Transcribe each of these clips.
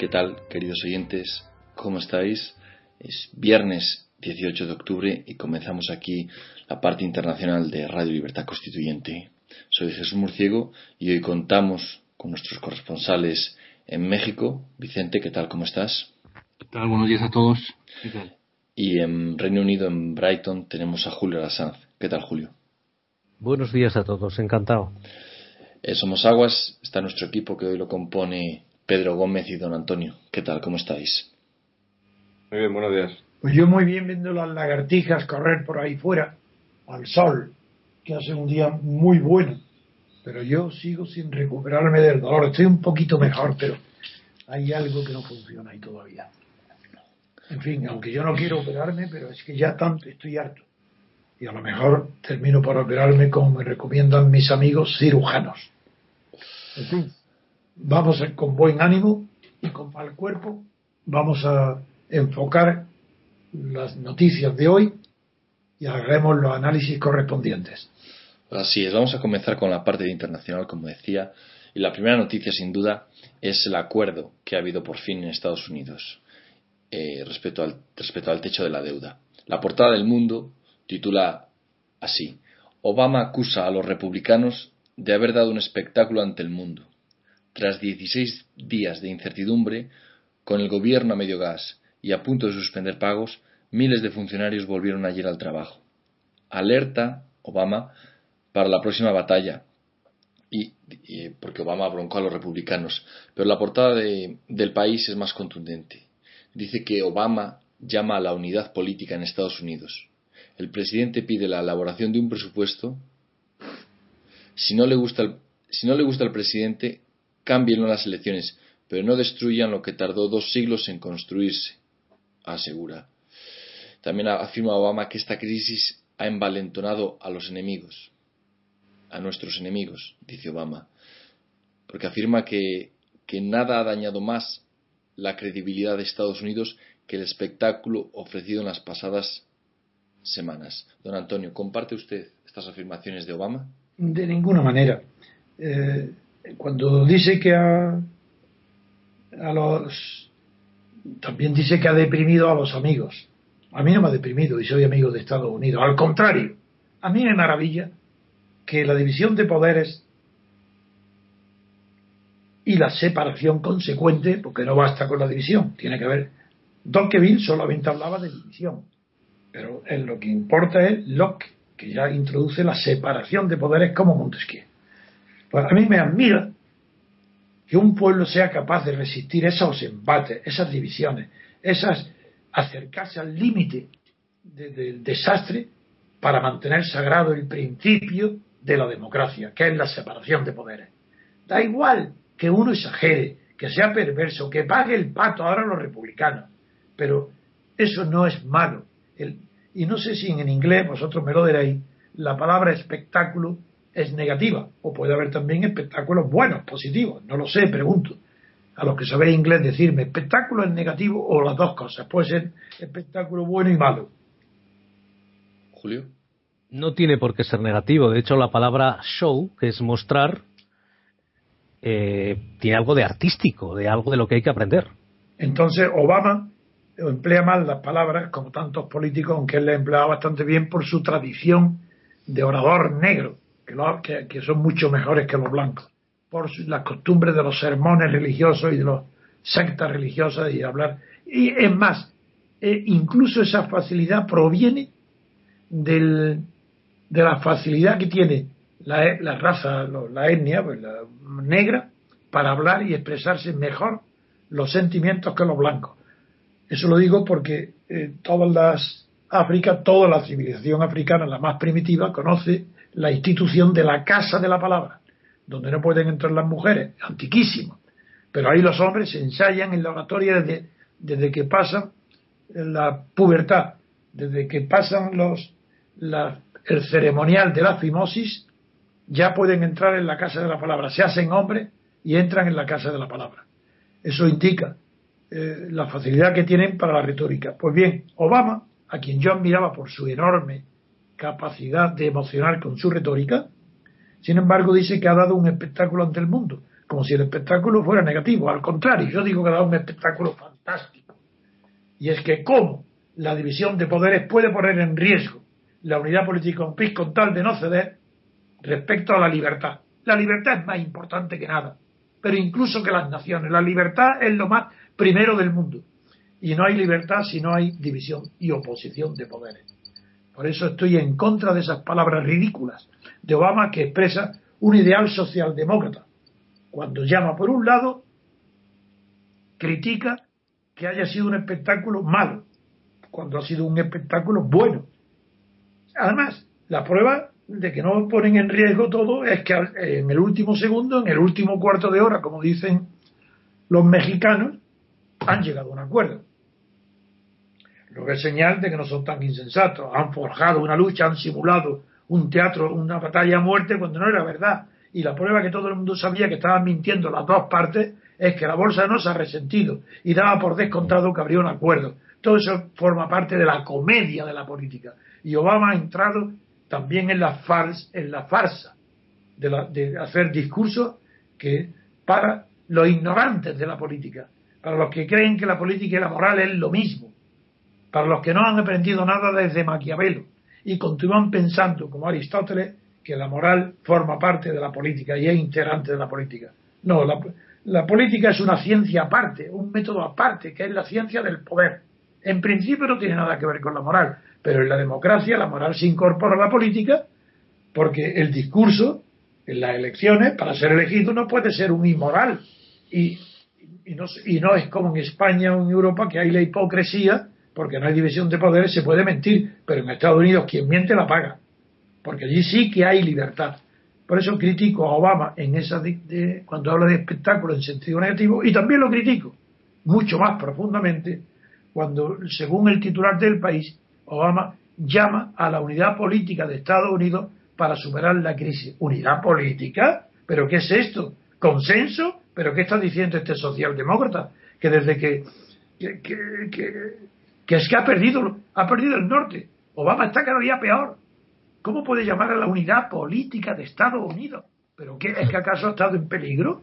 ¿Qué tal, queridos oyentes? ¿Cómo estáis? Es viernes 18 de octubre y comenzamos aquí la parte internacional de Radio Libertad Constituyente. Soy Jesús Murciego y hoy contamos con nuestros corresponsales en México. Vicente, ¿qué tal? ¿Cómo estás? ¿Qué tal? Buenos días a todos. ¿Qué tal? Y en Reino Unido, en Brighton, tenemos a Julio Lasanz. ¿Qué tal, Julio? Buenos días a todos, encantado. Eh, Somos Aguas, está nuestro equipo que hoy lo compone Pedro Gómez y Don Antonio. ¿Qué tal? ¿Cómo estáis? Muy bien, buenos días. Pues yo muy bien viendo las lagartijas correr por ahí fuera, al sol, que hace un día muy bueno. Pero yo sigo sin recuperarme del dolor. Estoy un poquito mejor, pero hay algo que no funciona ahí todavía. En fin, aunque yo no quiero operarme, pero es que ya tanto estoy harto. Y a lo mejor termino por operarme como me recomiendan mis amigos cirujanos. En fin, vamos con buen ánimo y con mal cuerpo. Vamos a enfocar las noticias de hoy y haremos los análisis correspondientes. Así es, vamos a comenzar con la parte internacional, como decía, y la primera noticia, sin duda, es el acuerdo que ha habido por fin en Estados Unidos eh, respecto, al, respecto al techo de la deuda. La portada del mundo titula así: Obama acusa a los republicanos de haber dado un espectáculo ante el mundo. Tras 16 días de incertidumbre, con el gobierno a medio gas y a punto de suspender pagos, miles de funcionarios volvieron ayer al trabajo. Alerta Obama para la próxima batalla. Y, porque Obama broncó a los republicanos. Pero la portada de- del país es más contundente. Dice que Obama llama a la unidad política en Estados Unidos. El presidente pide la elaboración de un presupuesto. Si no le gusta el, si no le gusta al presidente, cámbienlo en las elecciones, pero no destruyan lo que tardó dos siglos en construirse, asegura. También afirma Obama que esta crisis ha envalentonado a los enemigos, a nuestros enemigos, dice Obama, porque afirma que, que nada ha dañado más la credibilidad de Estados Unidos que el espectáculo ofrecido en las pasadas semanas. Don Antonio, ¿comparte usted estas afirmaciones de Obama? De ninguna manera. Eh, cuando dice que a, a los. También dice que ha deprimido a los amigos. A mí no me ha deprimido y soy amigo de Estados Unidos. Al contrario, a mí me maravilla que la división de poderes y la separación consecuente, porque no basta con la división, tiene que haber. Tocqueville solamente hablaba de división, pero lo que importa es Locke, que ya introduce la separación de poderes como Montesquieu. Pues a mí me admira que un pueblo sea capaz de resistir esos embates, esas divisiones, esas acercarse al límite de- del desastre para mantener sagrado el principio de la democracia, que es la separación de poderes. Da igual que uno exagere, que sea perverso, que pague el pato ahora los republicanos, pero eso no es malo. El- y no sé si en inglés, vosotros me lo diréis, la palabra espectáculo es negativa, o puede haber también espectáculos buenos, positivos, no lo sé, pregunto. A los que sabéis inglés decirme, espectáculo es negativo o las dos cosas, puede ser espectáculo bueno y malo. Julio. No tiene por qué ser negativo. De hecho, la palabra show, que es mostrar, eh, tiene algo de artístico, de algo de lo que hay que aprender. Entonces Obama emplea mal las palabras, como tantos políticos, aunque él le emplea bastante bien por su tradición de orador negro, que, son mucho mejores que los blancos, por las costumbres de los sermones religiosos y de las sectas religiosas y hablar. Y es más, eh, incluso esa facilidad proviene del, de la facilidad que tiene la, raza, la etnia pues, negra, para hablar y expresarse mejor los sentimientos que los blancos. Eso lo digo porque eh, todas las África, toda la civilización africana, la más primitiva, conoce la institución de la casa de la palabra, donde no pueden entrar las mujeres, antiquísimo. Pero ahí los hombres se ensayan en la oratoria desde, desde que pasan la pubertad, desde que pasan los, la- el ceremonial de la fimosis, ya pueden entrar en la casa de la palabra. Se hacen hombres y entran en la casa de la palabra. Eso indica eh, la facilidad que tienen para la retórica. Pues bien, Obama, a quien yo admiraba por su enorme capacidad de emocionar con su retórica, sin embargo dice que ha dado un espectáculo ante el mundo. como si el espectáculo fuera negativo. Al contrario, yo digo que ha dado un espectáculo fantástico. Y es que cómo la división de poderes puede poner en riesgo la unidad política un país con tal de no ceder respecto a la libertad. La libertad es más importante que nada, pero incluso que las naciones. La libertad es lo más primero del mundo. Y no hay libertad si no hay división y oposición de poderes. Por eso estoy en contra de esas palabras ridículas de Obama que expresa un ideal socialdemócrata. Cuando llama por un lado, critica que haya sido un espectáculo malo, cuando ha sido un espectáculo bueno. Además, la prueba de que no ponen en riesgo todo es que en el último segundo, en el último cuarto de hora, como dicen los mexicanos, han llegado a un acuerdo. Lo que es señal de que no son tan insensatos. Han forjado una lucha, han simulado un teatro, una batalla a muerte cuando no era verdad. Y la prueba que todo el mundo sabía que estaban mintiendo las dos partes es que la bolsa no se ha resentido y daba por descontado que habría un acuerdo. Todo eso forma parte de la comedia de la política. Y Obama ha entrado también en la, farsa, en la farsa de, de hacer discursos que para los ignorantes de la política, para los que creen que la política y la moral es lo mismo, para los que no han aprendido nada desde Maquiavelo y continúan pensando, como Aristóteles, que la moral forma parte de la política y es integrante de la política. No, la, la política es una ciencia aparte, un método aparte, que es la ciencia del poder. En principio no tiene nada que ver con la moral, pero en la democracia la moral se incorpora a la política porque el discurso en las elecciones, para ser elegido, no puede ser un inmoral. Y, y, no, y no es como en España o en Europa que hay la hipocresía, porque no hay división de poderes, se puede mentir, pero en Estados Unidos quien miente la paga, porque allí sí que hay libertad. Por eso critico a Obama en esa de, cuando habla de espectáculo en sentido negativo y también lo critico mucho más profundamente cuando, según el titular del país, Obama llama a la unidad política de Estados Unidos para superar la crisis. ¿Unidad política? ¿Pero qué es esto? ¿Consenso? ¿Pero qué está diciendo este socialdemócrata? Que desde que, es que ha perdido, ha perdido el norte. Obama está cada día peor. ¿Cómo puede llamar a la unidad política de Estados Unidos? ¿Pero qué? ¿Es que acaso ha estado en peligro?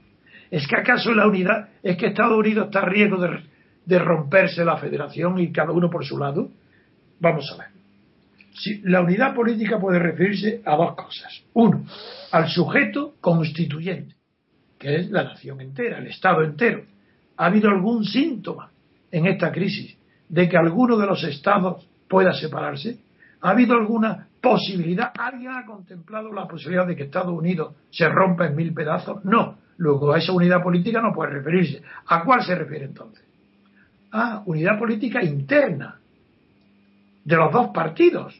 ¿Es que acaso la unidad, es que Estados Unidos está a riesgo de, de romperse la federación y cada uno por su lado? Vamos a ver. Si, la unidad política puede referirse a dos cosas. Uno, al sujeto constituyente, que es la nación entera, el Estado entero. ¿Ha habido algún síntoma en esta crisis de que alguno de los estados pueda separarse? ¿Ha habido alguna posibilidad? ¿Alguien ha contemplado la posibilidad de que Estados Unidos se rompa en mil pedazos? No. Luego a esa unidad política no puede referirse. ¿A cuál se refiere entonces? A unidad política interna de los dos partidos,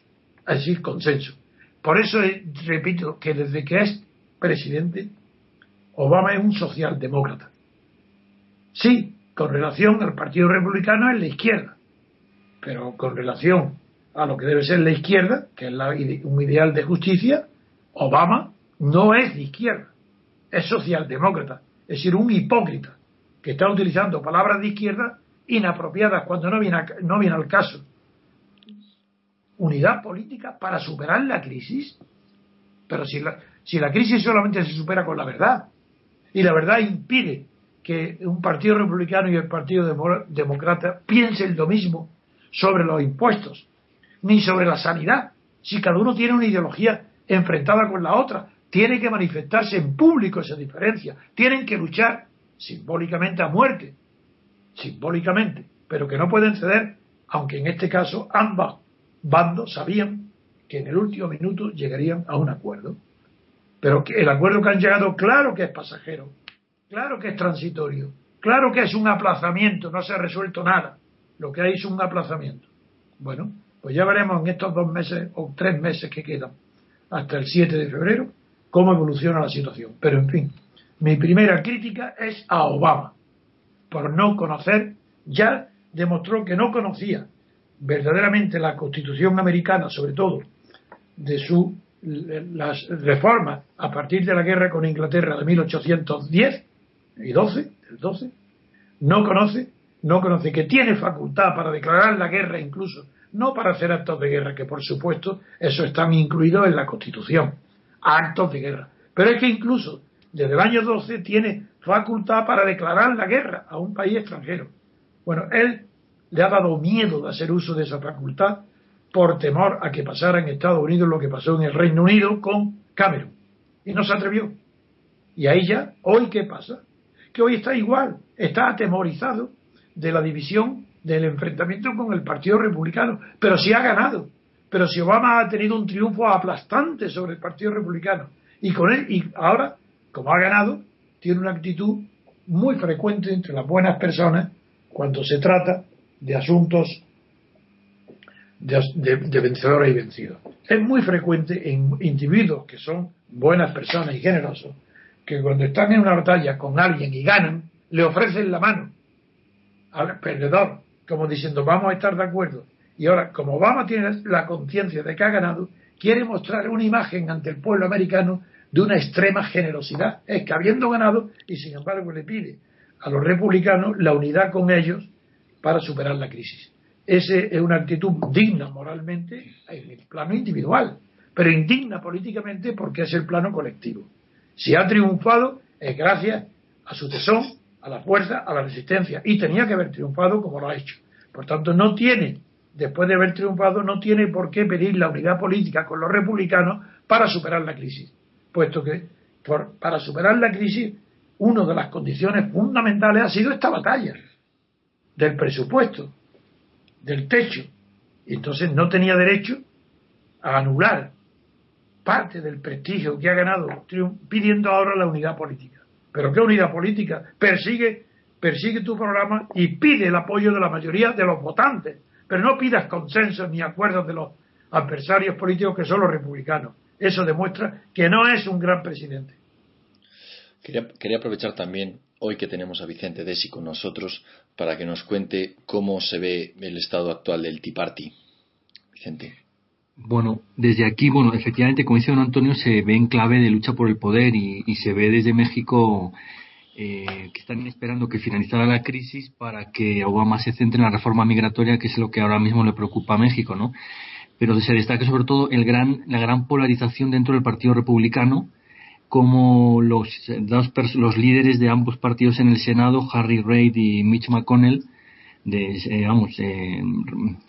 es decir, consenso. Por eso repito que desde que es presidente, Obama es un socialdemócrata. Sí, con relación al Partido Republicano es la izquierda, pero con relación a lo que debe ser la izquierda, que es un ideal de justicia, Obama no es de izquierda, es socialdemócrata, es decir, un hipócrita que está utilizando palabras de izquierda inapropiadas cuando no viene, no viene al caso unidad política para superar la crisis. Pero si la, si la crisis solamente se supera con la verdad, y la verdad impide que un partido republicano y el partido demócrata piensen lo mismo sobre los impuestos, ni sobre la sanidad, si cada uno tiene una ideología enfrentada con la otra, tiene que manifestarse en público esa diferencia, tienen que luchar simbólicamente a muerte, simbólicamente, pero que no pueden ceder, aunque en este caso ambas bandos sabían que en el último minuto llegarían a un acuerdo. Pero el acuerdo que han llegado, claro que es pasajero, claro que es transitorio, claro que es un aplazamiento, no se ha resuelto nada. Lo que hay es un aplazamiento. Bueno, pues ya veremos en estos dos meses o tres meses que quedan, hasta el 7 de febrero, cómo evoluciona la situación. Pero en fin, mi primera crítica es a Obama, por no conocer, ya demostró que no conocía verdaderamente la Constitución americana, sobre todo de su las reformas a partir de la guerra con Inglaterra de 1810 y 12, el 12, no conoce, no conoce que tiene facultad para declarar la guerra incluso, no para hacer actos de guerra, que por supuesto eso están incluidos en la Constitución, actos de guerra, pero es que incluso desde el año 12 tiene facultad para declarar la guerra a un país extranjero. Bueno, él le ha dado miedo de hacer uso de esa facultad por temor a que pasara en Estados Unidos lo que pasó en el Reino Unido con Cameron. Y no se atrevió. Y ahí ya, hoy qué pasa? Que hoy está igual, está atemorizado de la división del enfrentamiento con el Partido Republicano, pero si ha ganado. Pero si Obama ha tenido un triunfo aplastante sobre el Partido Republicano y con él y ahora, como ha ganado, tiene una actitud muy frecuente entre las buenas personas cuando se trata de asuntos de, vencedores y vencidos. Es muy frecuente en individuos que son buenas personas y generosos, que cuando están en una batalla con alguien y ganan, le ofrecen la mano al perdedor, como diciendo vamos a estar de acuerdo. Y ahora, como Obama tiene la conciencia de que ha ganado, quiere mostrar una imagen ante el pueblo americano de una extrema generosidad. Es que habiendo ganado, y sin embargo le pide a los republicanos la unidad con ellos para superar la crisis. Esa es una actitud digna moralmente en el plano individual, pero indigna políticamente porque es el plano colectivo. Si ha triunfado es gracias a su tesón, a la fuerza, a la resistencia, y tenía que haber triunfado como lo ha hecho. Por tanto, no tiene, después de haber triunfado, no tiene por qué pedir la unidad política con los republicanos para superar la crisis, puesto que para superar la crisis, una de las condiciones fundamentales ha sido esta batalla del presupuesto del techo. Y entonces no tenía derecho a anular parte del prestigio que ha ganado pidiendo ahora la unidad política. ¿Pero qué unidad política? Persigue, persigue tu programa y pide el apoyo de la mayoría de los votantes. Pero no pidas consensos ni acuerdos de los adversarios políticos que son los republicanos. Eso demuestra que no es un gran presidente. Quería, aprovechar también hoy que tenemos a Vicente Desi con nosotros para que nos cuente cómo se ve el estado actual del Tea Party. Vicente. Bueno, desde aquí, bueno, efectivamente, como dice don Antonio, se ve en clave de lucha por el poder y, se ve desde México eh, que están esperando que finalizara la crisis para que Obama se centre en la reforma migratoria, que es lo que ahora mismo le preocupa a México, ¿no? Pero se destaca sobre todo el gran, la gran polarización dentro del Partido Republicano, como los, dos los líderes de ambos partidos en el Senado, Harry Reid y Mitch McConnell, de, eh, vamos, eh,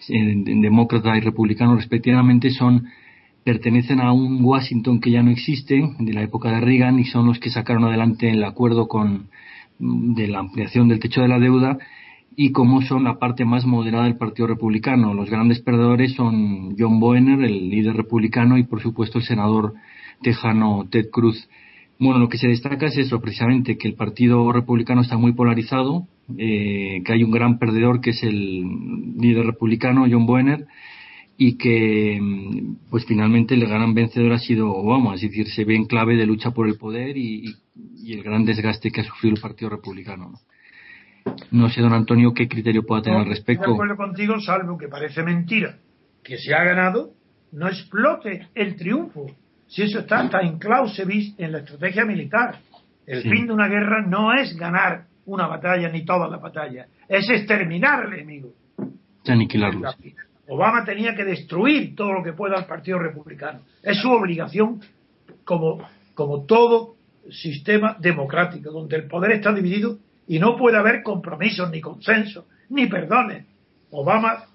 demócrata y republicano respectivamente, son pertenecen a un Washington que ya no existe, de la época de Reagan, y son los que sacaron adelante el acuerdo con, de la ampliación del techo de la deuda, y como son la parte más moderada del Partido Republicano. Los grandes perdedores son John Boehner, el líder republicano, y por supuesto el senador tejano Ted Cruz. Bueno, lo que se destaca es eso, precisamente, que el Partido Republicano está muy polarizado, eh, que hay un gran perdedor que es el líder republicano, John Boehner, y que pues finalmente el gran vencedor ha sido Obama, es decir, se ve en clave de lucha por el poder y, el gran desgaste que ha sufrido el Partido Republicano. ¿no? sé, don Antonio, qué criterio pueda tener al respecto. Estoy de acuerdo contigo, salvo que parece mentira que se ha ganado, no explote el triunfo si eso está, está en clausevis en la estrategia militar. El fin de una guerra no es ganar una batalla ni toda la batalla, es exterminar al enemigo. Aniquilarlo. Obama tenía que destruir todo lo que pueda al Partido Republicano. Es su obligación como, como todo sistema democrático, donde el poder está dividido y no puede haber compromisos, ni consensos, ni perdones. Obama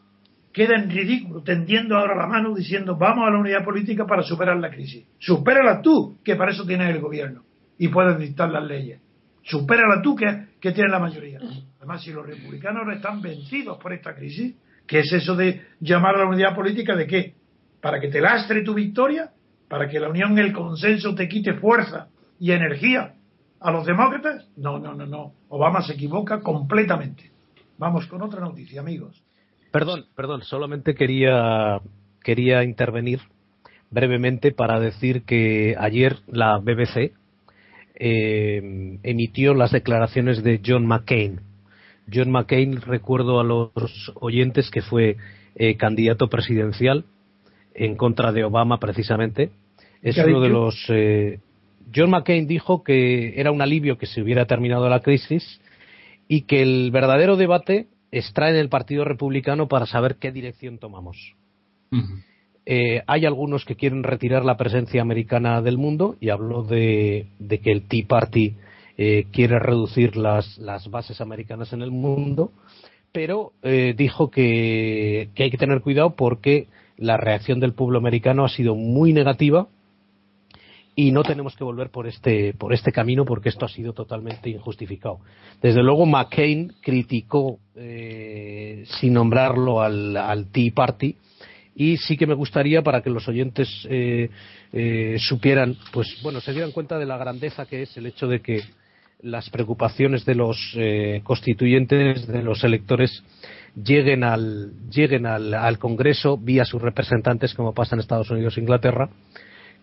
queda en ridículo, tendiendo ahora la mano diciendo vamos a la unidad política para superar la crisis. Supérala tú, que para eso tienes el gobierno y puedes dictar las leyes. Supérala tú, que, que tienes la mayoría. Además, si los republicanos están vencidos por esta crisis, ¿qué es eso de llamar a la unidad política de qué? ¿Para que te lastre tu victoria? ¿Para que la unión el consenso te quite fuerza y energía a los demócratas? No, no, no, no. Obama se equivoca completamente. Vamos con otra noticia, amigos. Perdón, perdón, solamente quería, quería intervenir brevemente para decir que ayer la BBC eh, emitió las declaraciones de John McCain. John McCain, recuerdo a los oyentes que fue eh, candidato presidencial en contra de Obama precisamente. Es uno de los. Eh, John McCain dijo que era un alivio que se hubiera terminado la crisis y que el verdadero debate extraen el Partido Republicano para saber qué dirección tomamos. Eh, hay algunos que quieren retirar la presencia americana del mundo y habló de, que el Tea Party eh, quiere reducir las, las bases americanas en el mundo, pero eh, dijo que, que hay que tener cuidado porque la reacción del pueblo americano ha sido muy negativa y no tenemos que volver por este por este camino porque esto ha sido totalmente injustificado. Desde luego McCain criticó eh, sin nombrarlo al, al, Tea Party y sí que me gustaría para que los oyentes eh, eh, supieran, pues bueno, se dieran cuenta de la grandeza que es el hecho de que las preocupaciones de los eh, constituyentes, de los electores, lleguen al lleguen al, al Congreso vía sus representantes, como pasa en Estados Unidos e Inglaterra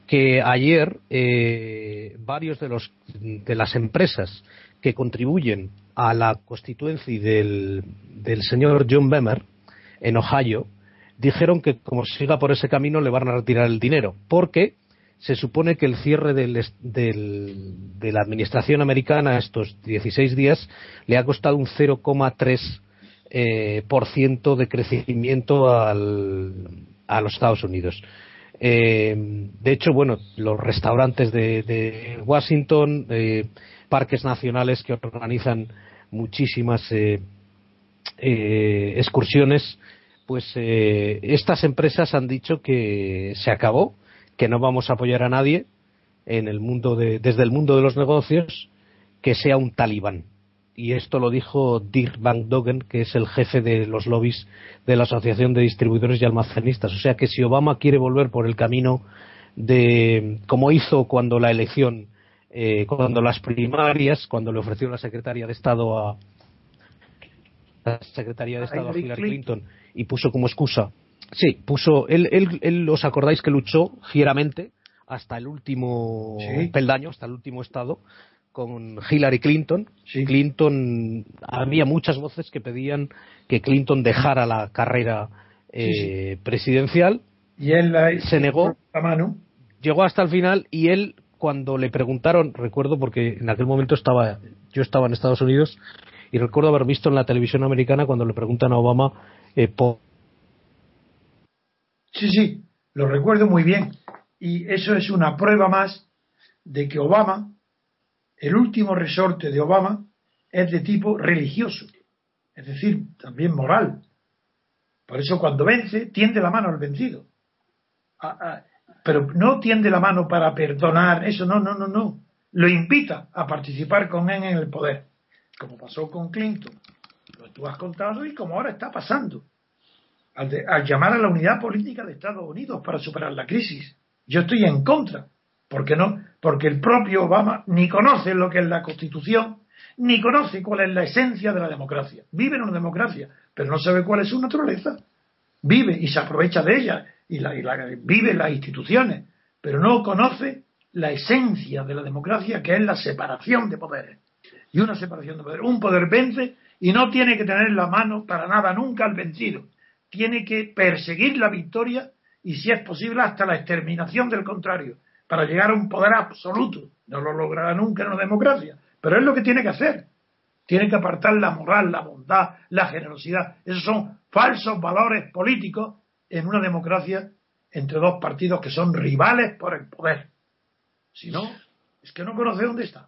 que ayer eh, varios de los de las empresas que contribuyen a la constituencia del, del señor John Bemer en Ohio dijeron que como siga por ese camino le van a retirar el dinero porque se supone que el cierre del, del, de la administración americana estos 16 días le ha costado un 0,3 eh, por ciento de crecimiento al, a los Estados Unidos. Eh, de hecho, bueno, los restaurantes de, de Washington, eh, parques nacionales que organizan muchísimas eh, eh excursiones, pues eh, estas empresas han dicho que se acabó, que no vamos a apoyar a nadie en el mundo de, desde el mundo de los negocios que sea un talibán y esto lo dijo Dirk Van Dogen, que es el jefe de los lobbies de la Asociación de Distribuidores y Almacenistas. O sea que si Obama quiere volver por el camino de, como hizo cuando la elección, eh, cuando las primarias, cuando le ofreció la secretaria de Estado a la secretaría de Estado a Hillary Clinton y puso como excusa, sí, puso, él, él, él os acordáis que luchó fieramente hasta el último Sí. peldaño, hasta el último estado, con Hillary Clinton. Clinton, había muchas voces que pedían que Clinton dejara la carrera eh, presidencial. Y él la, se negó, la mano. llegó hasta el final y él, cuando le preguntaron, recuerdo porque en aquel momento estaba, yo estaba en Estados Unidos y recuerdo haber visto en la televisión americana cuando le preguntan a Obama eh, por Sí, sí, lo recuerdo muy bien. Y eso es una prueba más de que Obama, el último resorte de Obama, es de tipo religioso, es decir, también moral. Por eso cuando vence, tiende la mano al vencido. Pero no tiende la mano para perdonar, eso no, no, no, no. Lo invita a participar con él en el poder, como pasó con Clinton, lo tú has contado y como ahora está pasando al, de- al llamar a la unidad política de Estados Unidos para superar la crisis. Yo estoy en contra. ¿Por qué no? Porque el propio Obama ni conoce lo que es la Constitución, ni conoce cuál es la esencia de la democracia. Vive en una democracia, pero no sabe cuál es su naturaleza. Vive y se aprovecha de ella y, la, y vive las instituciones, pero no conoce la esencia de la democracia, que es la separación de poderes. Y una separación de poderes. Un poder vence y no tiene que tener la mano para nada nunca al vencido. Tiene que perseguir la victoria y, si es posible, hasta la exterminación del contrario, para llegar a un poder absoluto. No lo logrará nunca en una democracia, pero es lo que tiene que hacer. Tiene que apartar la moral, la bondad, la generosidad. Esos son falsos valores políticos en una democracia entre dos partidos que son rivales por el poder. Si no, es que no conoce dónde está.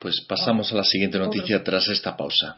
Pues pasamos a la siguiente noticia tras esta pausa.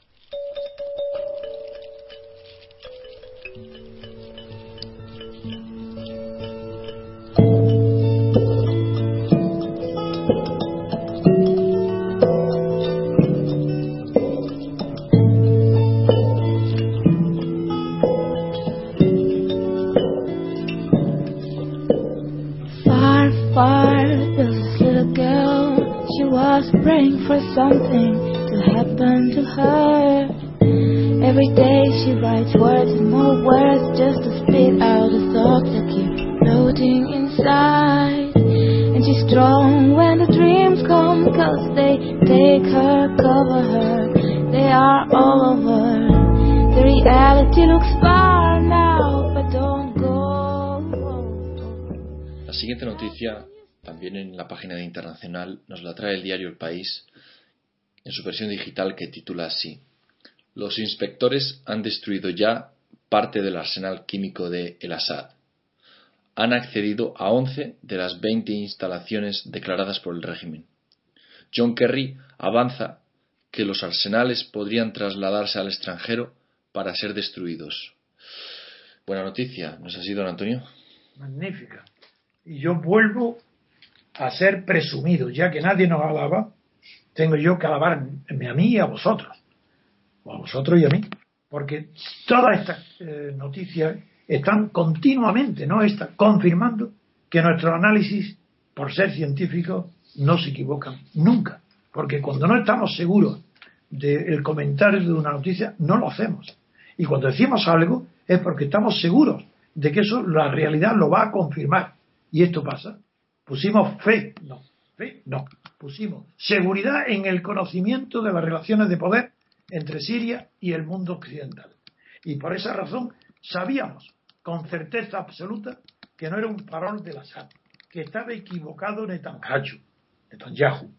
Siguiente noticia, también en la página de internacional, nos la trae el diario El País en su versión digital que titula así: Los inspectores han destruido ya parte del arsenal químico de El Assad. Han accedido a 11 de las 20 instalaciones declaradas por el régimen. John Kerry avanza que los arsenales podrían trasladarse al extranjero para ser destruidos. Buena noticia, ¿no es así, don Antonio? Magnífica. Y yo vuelvo a ser presumido, ya que nadie nos alaba, tengo yo que alabarme a mí y a vosotros, o a vosotros y a mí, porque todas estas eh, noticias están continuamente, no están confirmando que nuestros análisis, por ser científicos, no se equivocan nunca. Porque cuando no estamos seguros del comentario de una noticia, no lo hacemos. Y cuando decimos algo es porque estamos seguros de que eso la realidad lo va a confirmar. Y esto pasa. Pusimos fe, no, fe, no. Pusimos seguridad en el conocimiento de las relaciones de poder entre Siria y el mundo occidental. Y por esa razón sabíamos con certeza absoluta que no era un farol de la SAT, que estaba equivocado Netanyahu, Netanyahu,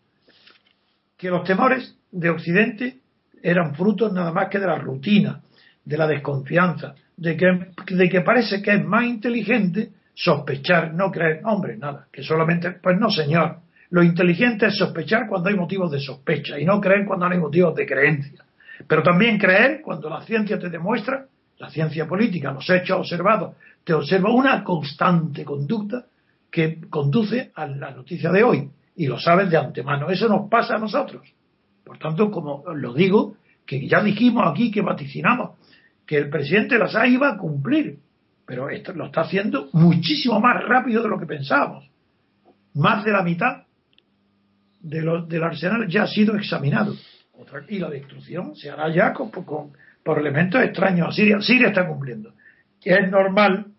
que los temores de Occidente eran frutos nada más que de la rutina, de la desconfianza, de que, de que parece que es más inteligente sospechar, no creer, hombre, nada, que solamente, pues no, señor, lo inteligente es sospechar cuando hay motivos de sospecha y no creer cuando no hay motivos de creencia. Pero también creer cuando la ciencia te demuestra, la ciencia política, los hechos observados, te observa una constante conducta que conduce a la noticia de hoy y lo sabes de antemano. Eso nos pasa a nosotros. Por tanto, como lo digo, que ya dijimos aquí que vaticinamos que el presidente las iba a cumplir, pero esto lo está haciendo muchísimo más rápido de lo que pensábamos. Más de la mitad de del arsenal ya ha sido examinado. y la destrucción se hará ya con, por elementos extraños a Siria. Siria está cumpliendo. Es normal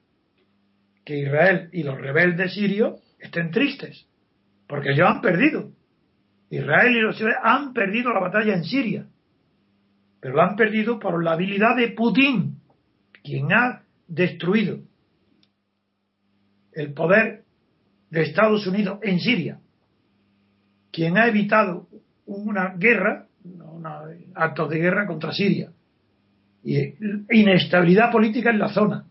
que Israel y los rebeldes sirios estén tristes porque ellos han perdido. Israel y los ciudadanos han perdido la batalla en Siria, pero la han perdido por la habilidad de Putin, quien ha destruido el poder de Estados Unidos en Siria, quien ha evitado una guerra, actos de guerra contra Siria, y inestabilidad política en la zona.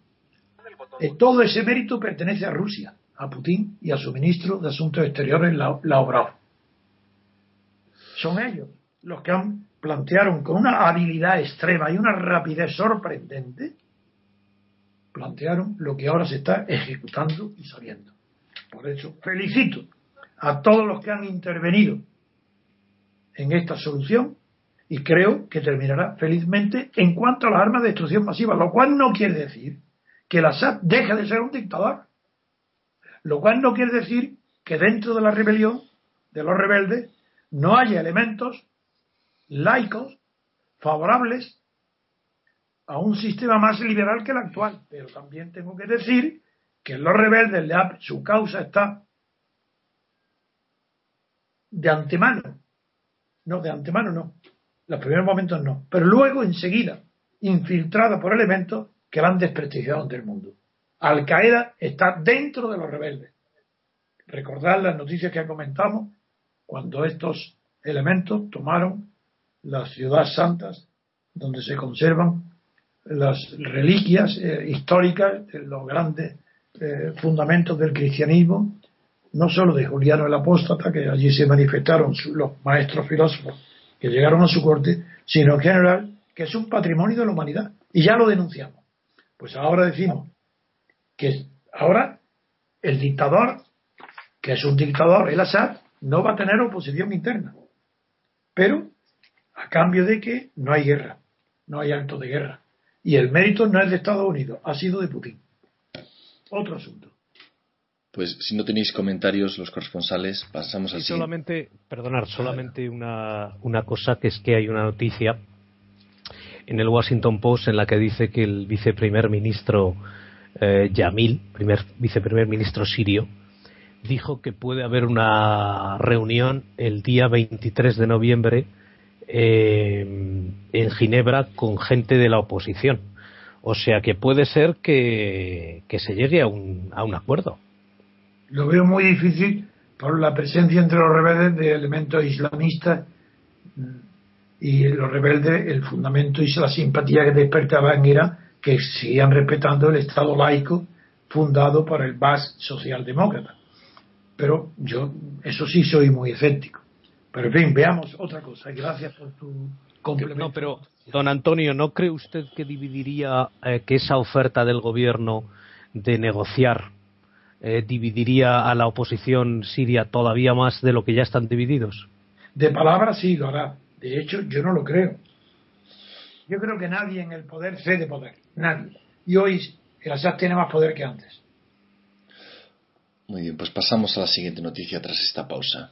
Eh, todo ese mérito pertenece a Rusia a Putin y a su ministro de Asuntos Exteriores, Lavrov. Son ellos los que han plantearon con una habilidad extrema y una rapidez sorprendente, plantearon lo que ahora se está ejecutando y saliendo. Por eso felicito a todos los que han intervenido en esta solución y creo que terminará felizmente en cuanto a las armas de destrucción masiva, lo cual no quiere decir que el Assad deje de ser un dictador. Lo cual no quiere decir que dentro de la rebelión, de los rebeldes, no haya elementos laicos favorables a un sistema más liberal que el actual. Pero también tengo que decir que los rebeldes su causa está de antemano. No, de antemano no. Los primeros momentos no. Pero luego, enseguida, infiltrada por elementos que la han desprestigiado ante el mundo. Al Qaeda está dentro de los rebeldes. Recordad las noticias que comentamos cuando estos elementos tomaron las ciudades santas donde se conservan las reliquias eh, históricas los grandes eh, fundamentos del cristianismo, no solo de Juliano el Apóstata, que allí se manifestaron los maestros filósofos que llegaron a su corte, sino en general que es un patrimonio de la humanidad. Y ya lo denunciamos. Pues ahora decimos que ahora el dictador, que es un dictador, el Assad, no va a tener oposición interna. Pero a cambio de que no hay guerra, no hay acto de guerra. Y el mérito no es de Estados Unidos, ha sido de Putin. Otro asunto. Pues si no tenéis comentarios los corresponsales, pasamos al siguiente. Solamente, perdonar, solamente una, una cosa que es que hay una noticia en el Washington Post en la que dice que el viceprimer ministro eh, Yamil, primer viceprimer ministro sirio, dijo que puede haber una reunión el día 23 de noviembre eh, en Ginebra con gente de la oposición. O sea que puede ser que, que se llegue a un, a un acuerdo. Lo veo muy difícil por la presencia entre los rebeldes de elementos islamistas y los rebeldes, el fundamento y la simpatía que despertaban era que seguían respetando el Estado laico fundado por el BAS socialdemócrata. Pero yo, eso sí, soy muy escéptico. Pero en fin, veamos otra cosa. Gracias por tu complemento. No, pero, don Antonio, ¿no cree usted que dividiría eh, que esa oferta del gobierno de negociar eh, dividiría a la oposición siria todavía más de lo que ya están divididos? De palabras sí lo hará. De hecho, yo no lo creo. Yo creo que nadie en el poder cede poder. Nadie. Y hoy el Assad tiene más poder que antes. Muy bien, pues pasamos a la siguiente noticia tras esta pausa.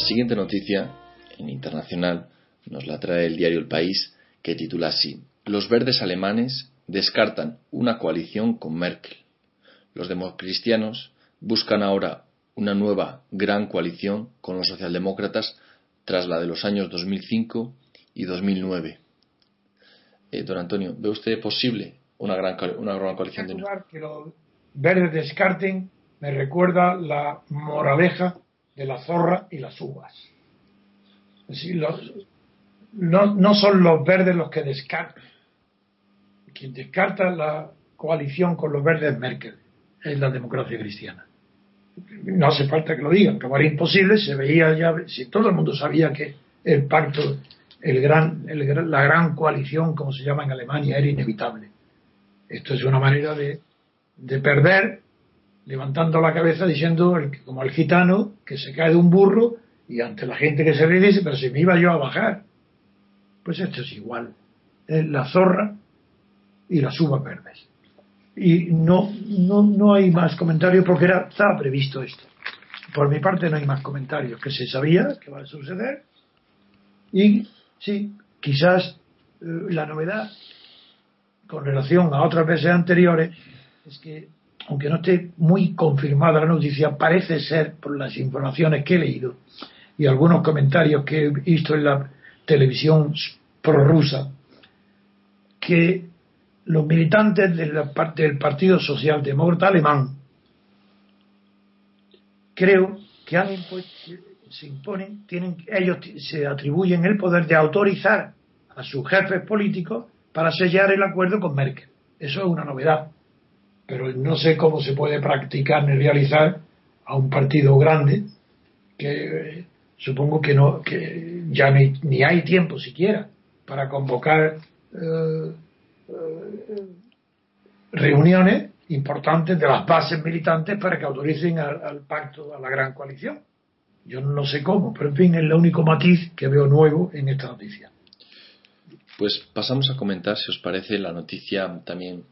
siguiente noticia, en internacional, nos la trae el diario El País, que titula así: Los verdes alemanes descartan una coalición con Merkel. Los democristianos buscan ahora una nueva gran coalición con los socialdemócratas tras la de los años 2005 y 2009. Eh, don Antonio, ¿ve usted posible una gran, una gran coalición de que los verdes descarten, me recuerda la moraleja de la zorra y las uvas. Es los- no, son los verdes los que descartan. Quien descarta la coalición con los verdes es Merkel, es la democracia cristiana. No hace falta que lo digan, como era imposible, se veía ya, si todo el mundo sabía que el pacto, el gran, la gran coalición, como se llama en Alemania, era inevitable. Esto es una manera de perder, levantando la cabeza diciendo, como el gitano que se cae de un burro y ante la gente que se ríe dice, pero si me iba yo a bajar. Pues esto es igual. Es la zorra y las uvas verdes. Y no, no, no hay más comentarios porque era, estaba previsto esto. Por mi parte no hay más comentarios, que se sabía que va a suceder. Y sí, quizás eh, la novedad con relación a otras veces anteriores es que, aunque no esté muy confirmada la noticia, parece ser, por las informaciones que he leído y algunos comentarios que he visto en la televisión prorrusa, que los militantes de la parte del Partido Socialdemócrata Alemán creo que han se imponen, tienen, ellos se atribuyen el poder de autorizar a sus jefes políticos para sellar el acuerdo con Merkel. Eso es una novedad, pero no sé cómo se puede practicar ni realizar a un partido grande que eh, supongo que no que ya ni, ni hay tiempo siquiera para convocar eh, eh, reuniones importantes de las bases militantes para que autoricen al, al pacto, a la gran coalición. Yo no sé cómo, pero en fin, es el único matiz que veo nuevo en esta noticia. Pues pasamos a comentar, si os parece, la noticia también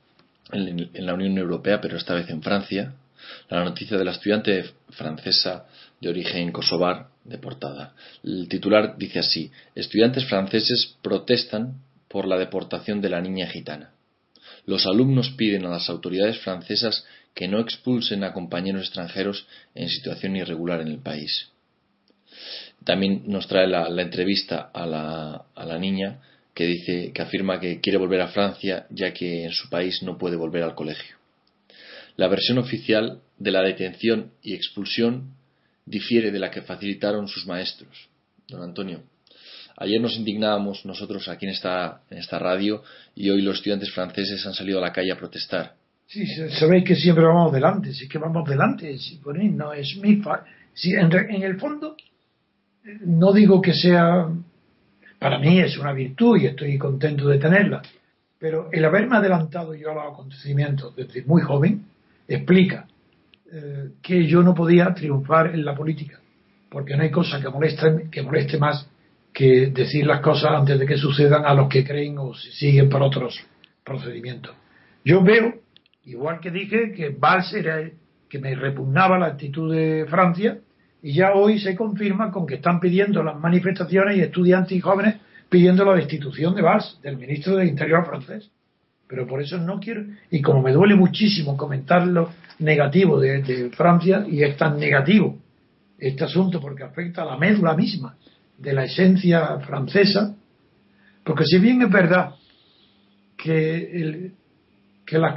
en, la Unión Europea, pero esta vez en Francia, la noticia de la estudiante francesa de origen kosovar deportada. El titular dice así, estudiantes franceses protestan por la deportación de la niña gitana. Los alumnos piden a las autoridades francesas que no expulsen a compañeros extranjeros en situación irregular en el país. También nos trae la, la entrevista a la, a la niña que dice que afirma que quiere volver a Francia ya que en su país no puede volver al colegio. La versión oficial de la detención y expulsión difiere de la que facilitaron sus maestros. Don Antonio, ayer nos indignábamos nosotros aquí en esta, en esta radio y hoy los estudiantes franceses han salido a la calle a protestar. Sí, sabéis que siempre vamos delante, sí que vamos delante, sí, por no es mi fa sí, en, en el fondo, no digo que sea, para mí es una virtud y estoy contento de tenerla, pero el haberme adelantado yo a los acontecimientos desde muy joven explica eh, que yo no podía triunfar en la política, porque no hay cosa que moleste, que moleste más que decir las cosas antes de que sucedan a los que creen o se siguen por otros procedimientos. Yo veo, igual que dije que Valls era que me repugnaba la actitud de Francia, Y ya hoy se confirma con que están pidiendo las manifestaciones y estudiantes y jóvenes pidiendo la destitución de Valls, del ministro del Interior francés. Pero por eso no quiero, y como me duele muchísimo comentar lo negativo de, Francia, y es tan negativo este asunto porque afecta a la médula misma de la esencia francesa, porque si bien es verdad que,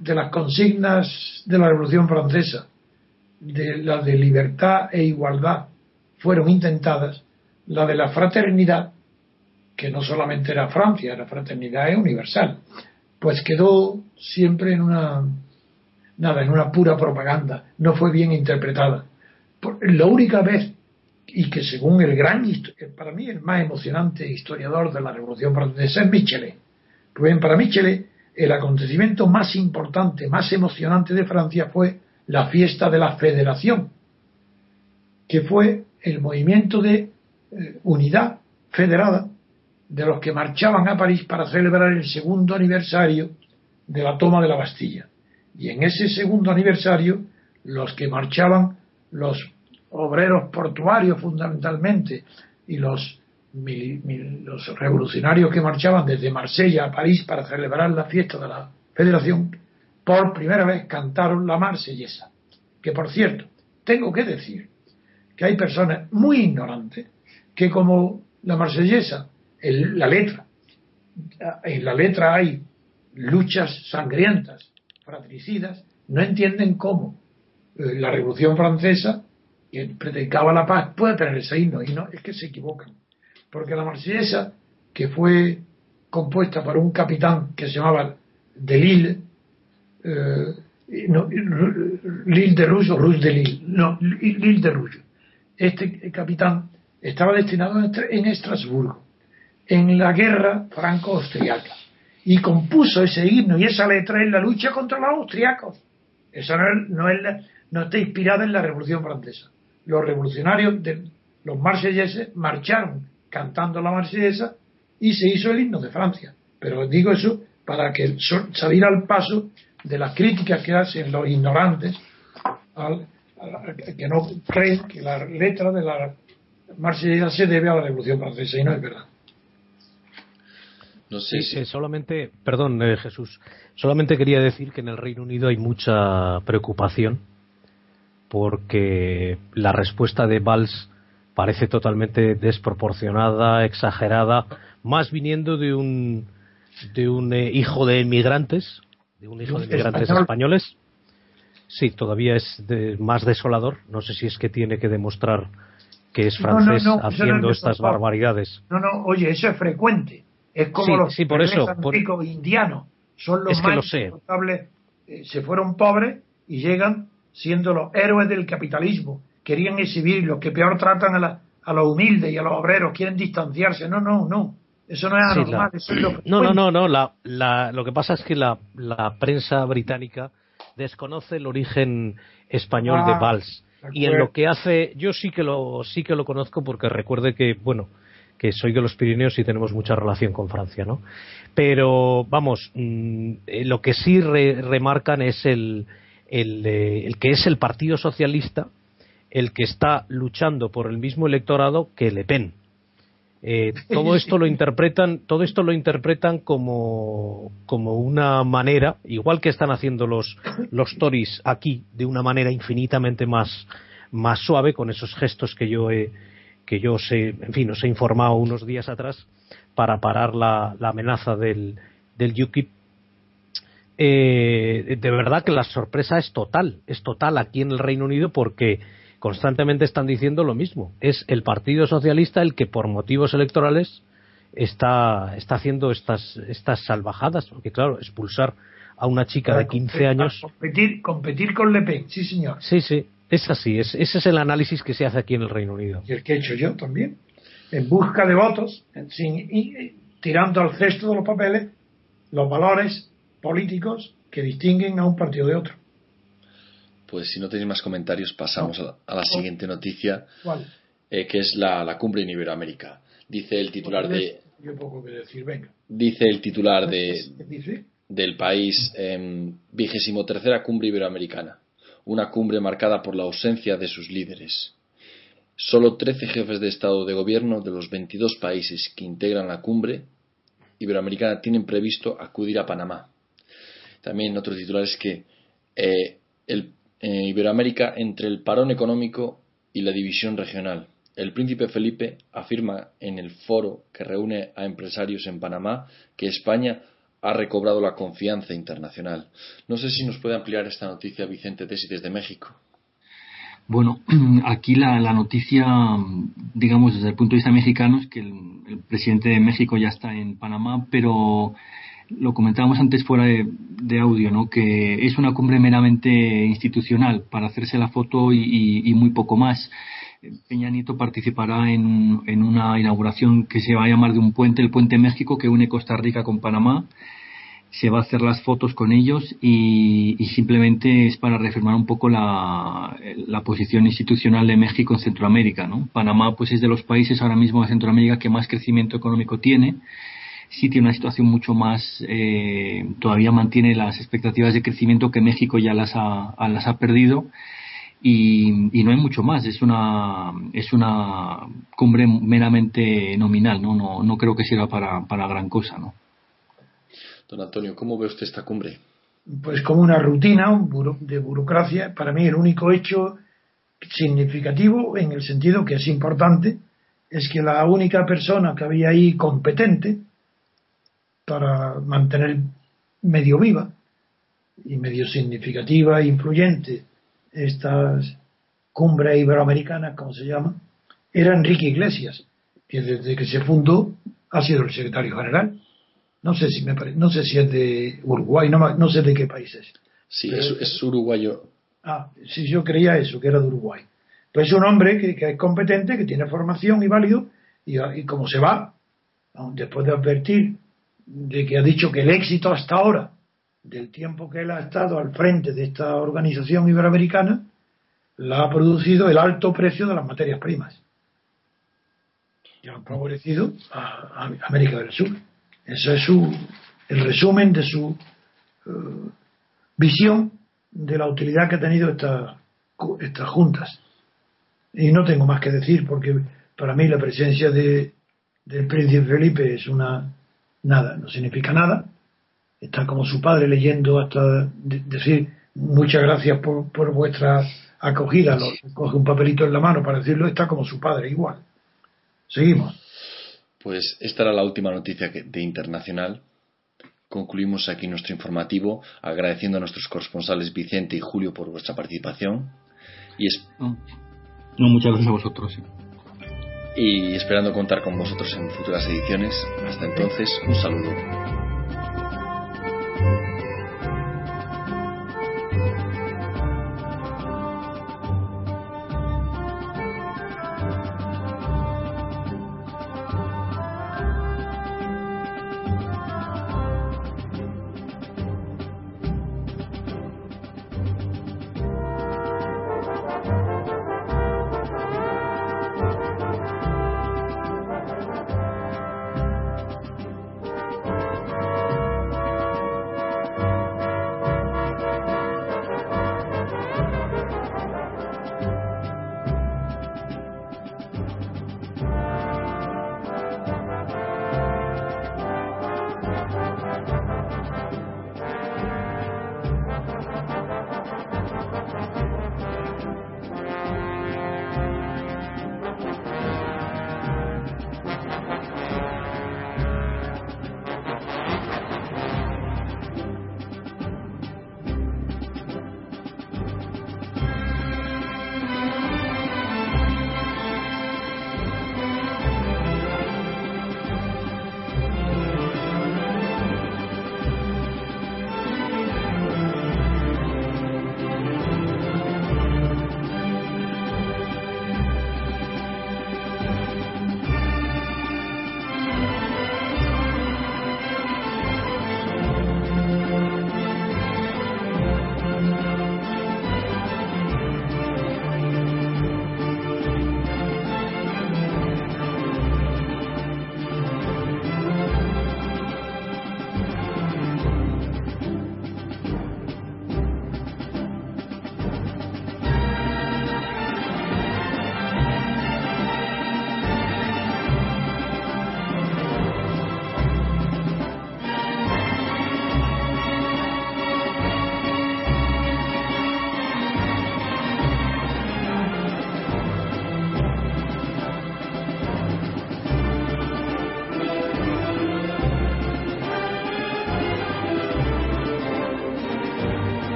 de las consignas de la Revolución Francesa, de la de libertad e igualdad, fueron intentadas, la de la fraternidad, que no solamente era Francia, la fraternidad es universal, pues quedó siempre en una nada, en una pura propaganda, no fue bien interpretada. La única vez y que según el gran, para mí el más emocionante historiador de la Revolución Francesa es Michelet. Pues para Michelet el acontecimiento más importante, más emocionante de Francia fue la fiesta de la Federación, que fue el movimiento de eh, unidad federada de los que marchaban a París para celebrar el segundo aniversario de la toma de la Bastilla. Y en ese segundo aniversario, los que marchaban, los obreros portuarios fundamentalmente, y los, los revolucionarios que marchaban desde Marsella a París para celebrar la fiesta de la Federación, por primera vez cantaron la marsellesa. Que por cierto, tengo que decir que hay personas muy ignorantes que como la marsellesa la letra. En la letra hay luchas sangrientas, fratricidas, no entienden cómo eh, la Revolución Francesa, que predicaba la paz, puede tener ese himno, y no, es que se equivocan. Porque la marsellesa, que fue compuesta por un capitán que se llamaba Delille, eh, de Rouge o de Lille, no, de Rouge. Este capitán estaba destinado en Estrasburgo en la guerra franco-austriaca y compuso ese himno y esa letra en la lucha contra los austriacos. Esa no, es, no, está inspirada en la Revolución Francesa. Los revolucionarios de los marselleses marcharon cantando la marsellesa y se hizo el himno de Francia. Pero digo eso para que salir al paso de las críticas que hacen los ignorantes al, que no creen que la letra de la marsellesa se debe a la Revolución Francesa y no es verdad. No sé si... solamente, perdón, eh, Jesús, solamente quería decir que en el Reino Unido hay mucha preocupación porque la respuesta de Valls parece totalmente desproporcionada, exagerada, más viniendo de un de un eh, hijo de inmigrantes, de un hijo de inmigrantes españoles. Sí, todavía es más desolador. No sé si es que tiene que demostrar que es francés haciendo estas barbaridades. No, no, oye, eso es frecuente. Es como los sí, por eso, indianos. Son los más responsables. Eh, se fueron pobres y llegan siendo los héroes del capitalismo. Querían exhibir los que peor tratan a, a los humildes y a los obreros. Quieren distanciarse. No, no, no. Eso no es anormal. no, no, no, no. La, la, lo que pasa es que la, la prensa británica desconoce el origen español de ah, Valls y en lo que hace yo sí que lo sí que lo conozco porque recuerde que bueno que soy de los Pirineos y tenemos mucha relación con Francia, ¿no? Pero, vamos, mm, eh, lo que sí remarcan es el, el, que es el Partido Socialista el que está luchando por el mismo electorado que Le Pen. Eh, todo esto lo interpretan, todo esto lo interpretan como, como una manera, igual que están haciendo los, los Tories aquí, de una manera infinitamente más, más suave, con esos gestos que yo he, que yo sé, en fin, os he informado unos días atrás para parar la, amenaza del, del UKIP. Eh, de verdad que la sorpresa es total, es total aquí en el Reino Unido porque constantemente están diciendo lo mismo. Es el Partido Socialista el que por motivos electorales está, está haciendo estas, estas salvajadas, porque claro, expulsar a una chica de 15 años. Competir, competir con Le Pen, sí señor. Sí, sí. Es así, ese es el análisis que se hace aquí en el Reino Unido. Y el que he hecho yo también. En busca de votos, sin, tirando al cesto de los papeles los valores políticos que distinguen a un partido de otro. Pues si no tenéis más comentarios, pasamos a, la, siguiente noticia, eh, que es la, cumbre en Iberoamérica. Dice el titular de. Dice el titular de, del país, eh, vigésimo tercera cumbre iberoamericana una cumbre marcada por la ausencia de sus líderes. Solo 13 jefes de Estado de Gobierno de los 22 países que integran la cumbre iberoamericana tienen previsto acudir a Panamá. También otro titular es que eh, el, eh, Iberoamérica entre el parón económico y la división regional. El príncipe Felipe afirma en el foro que reúne a empresarios en Panamá que España ha recobrado la confianza internacional. No sé si nos puede ampliar esta noticia Vicente Tesi desde México. Bueno, aquí la, noticia, digamos, desde el punto de vista mexicano es que el, presidente de México ya está en Panamá, pero lo comentábamos antes fuera de, audio, ¿no? Que es una cumbre meramente institucional para hacerse la foto y, muy poco más. Peña Nieto participará en, en, una inauguración que se va a llamar de un puente, el Puente México, que une Costa Rica con Panamá se va a hacer las fotos con ellos y, simplemente es para reafirmar un poco la, posición institucional de México en Centroamérica. ¿no? Panamá pues es de los países ahora mismo de Centroamérica que más crecimiento económico tiene. Sí tiene una situación mucho más, eh, todavía mantiene las expectativas de crecimiento que México ya las ha, las ha perdido. Y, no hay mucho más, es una, es una cumbre meramente nominal, no, no, no creo que sirva para, para gran cosa. ¿no? Don Antonio, ¿cómo ve usted esta cumbre? Pues como una rutina de burocracia. Para mí el único hecho significativo, en el sentido que es importante, es que la única persona que había ahí competente para mantener medio viva y medio significativa e influyente estas cumbres iberoamericanas, como se llama, era Enrique Iglesias, que desde que se fundó ha sido el secretario general no sé si me no sé si es de Uruguay, no, no sé de qué país es. Sí, es, uruguayo. Ah, sí, yo creía eso, que era de Uruguay. Pues es un hombre que, es competente, que tiene formación y válido, y, y como se va, después de advertir de que ha dicho que el éxito hasta ahora, del tiempo que él ha estado al frente de esta organización iberoamericana, la ha producido el alto precio de las materias primas. Y han favorecido a América del Sur. Eso es su, el resumen de su eh, visión de la utilidad que ha tenido esta, estas juntas. Y no tengo más que decir porque para mí la presencia de, del príncipe Felipe es una nada, no significa nada. Está como su padre leyendo hasta decir muchas gracias por, por vuestra acogida. Lo, coge un papelito en la mano para decirlo, está como su padre igual. Seguimos. Pues esta era la última noticia de internacional. Concluimos aquí nuestro informativo agradeciendo a nuestros corresponsales Vicente y Julio por vuestra participación. Y no, muchas gracias a vosotros. Y esperando contar con vosotros en futuras ediciones. Hasta entonces, un saludo.